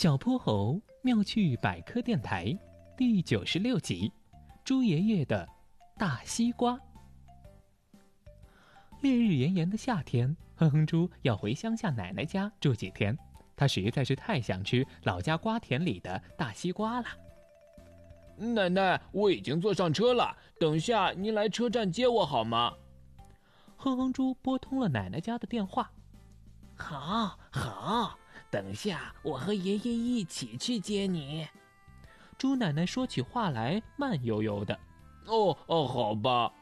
小泼猴妙趣百科电台第九十六集：猪爷爷的大西瓜。烈日炎炎的夏天，哼哼猪要回乡下奶奶家住几天。他实在是太想吃老家瓜田里的大西瓜了。奶奶，我已经坐上车了，等下您来车站接我好吗？哼哼猪拨通了奶奶家的电话。好，好。等下，我和爷爷一起去接你。猪奶奶说起话来慢悠悠的。哦哦，好吧。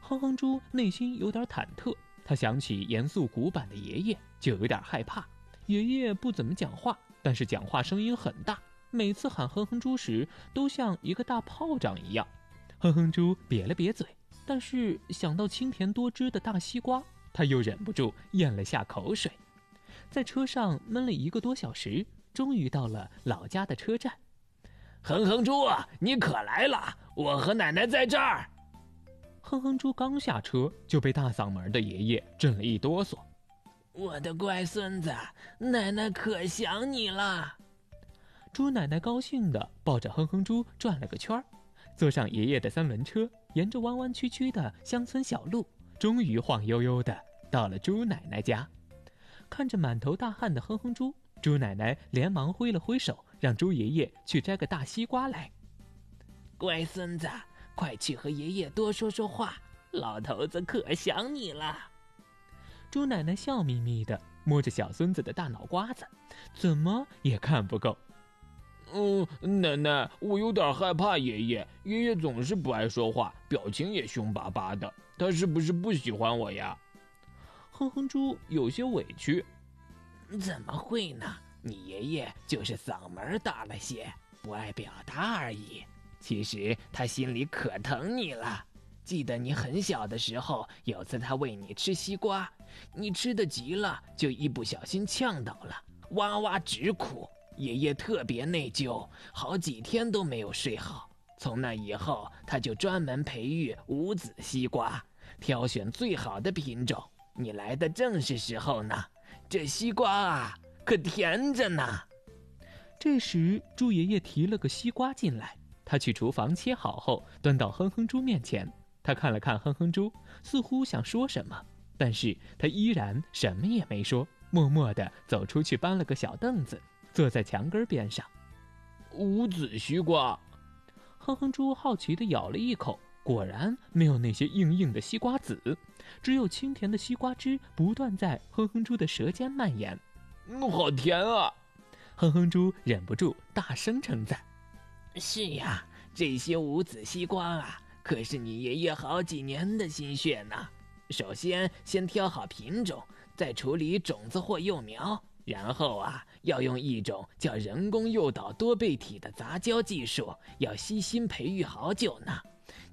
哼哼猪内心有点忐忑，他想起严肃古板的爷爷，就有点害怕。爷爷不怎么讲话，但是讲话声音很大，每次喊哼哼猪时，都像一个大炮仗一样。哼哼猪瘪了瘪嘴，但是想到清甜多汁的大西瓜，他又忍不住咽了下口水。在车上闷了一个多小时，终于到了老家的车站。哼哼猪，你可来了！我和奶奶在这儿。哼哼猪刚下车就被大嗓门的爷爷震了一哆嗦。我的乖孙子，奶奶可想你了。猪奶奶高兴的抱着哼哼猪转了个圈儿，坐上爷爷的三轮车，沿着弯弯曲曲的乡村小路，终于晃悠悠的到了猪奶奶家。看着满头大汗的哼哼猪，猪奶奶连忙挥了挥手，让猪爷爷去摘个大西瓜来。乖孙子，快去和爷爷多说说话，老头子可想你了。猪奶奶笑眯眯的摸着小孙子的大脑瓜子，怎么也看不够。嗯，奶奶，我有点害怕爷爷。爷爷总是不爱说话，表情也凶巴巴的。他是不是不喜欢我呀？哼哼猪有些委屈，怎么会呢？你爷爷就是嗓门大了些，不爱表达而已。其实他心里可疼你了。记得你很小的时候，有次他喂你吃西瓜，你吃的急了，就一不小心呛到了，哇哇直哭。爷爷特别内疚，好几天都没有睡好。从那以后，他就专门培育无籽西瓜，挑选最好的品种。你来的正是时候呢，这西瓜啊，可甜着呢。这时，猪爷爷提了个西瓜进来，他去厨房切好后，端到哼哼猪面前。他看了看哼哼猪，似乎想说什么，但是他依然什么也没说，默默地走出去，搬了个小凳子，坐在墙根边上。无籽西瓜，哼哼猪好奇地咬了一口。果然没有那些硬硬的西瓜籽，只有清甜的西瓜汁不断在哼哼猪的舌尖蔓延。嗯，好甜啊！哼哼猪忍不住大声称赞：“是呀，这些无籽西瓜啊，可是你爷爷好几年的心血呢。首先，先挑好品种，再处理种子或幼苗，然后啊，要用一种叫人工诱导多倍体的杂交技术，要悉心培育好久呢。”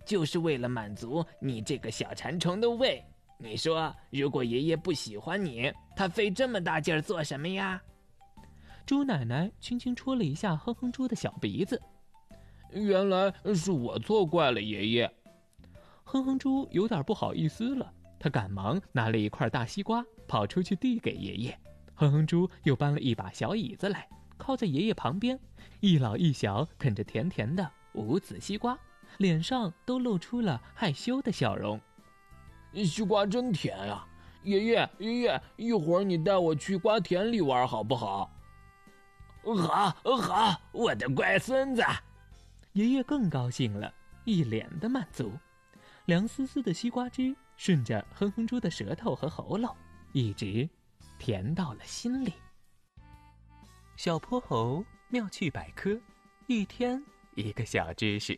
就是为了满足你这个小馋虫的胃。你说，如果爷爷不喜欢你，他费这么大劲儿做什么呀？猪奶奶轻轻戳了一下哼哼猪的小鼻子。原来是我错怪了爷爷。哼哼猪有点不好意思了，他赶忙拿了一块大西瓜，跑出去递给爷爷。哼哼猪又搬了一把小椅子来，靠在爷爷旁边，一老一小啃着甜甜的无籽西瓜。脸上都露出了害羞的笑容。西瓜真甜呀，爷爷，爷爷，一会儿你带我去瓜田里玩好不好？好，好，我的乖孙子。爷爷更高兴了，一脸的满足。凉丝丝的西瓜汁顺着哼哼猪的舌头和喉咙，一直甜到了心里。小泼猴妙趣百科，一天一个小知识。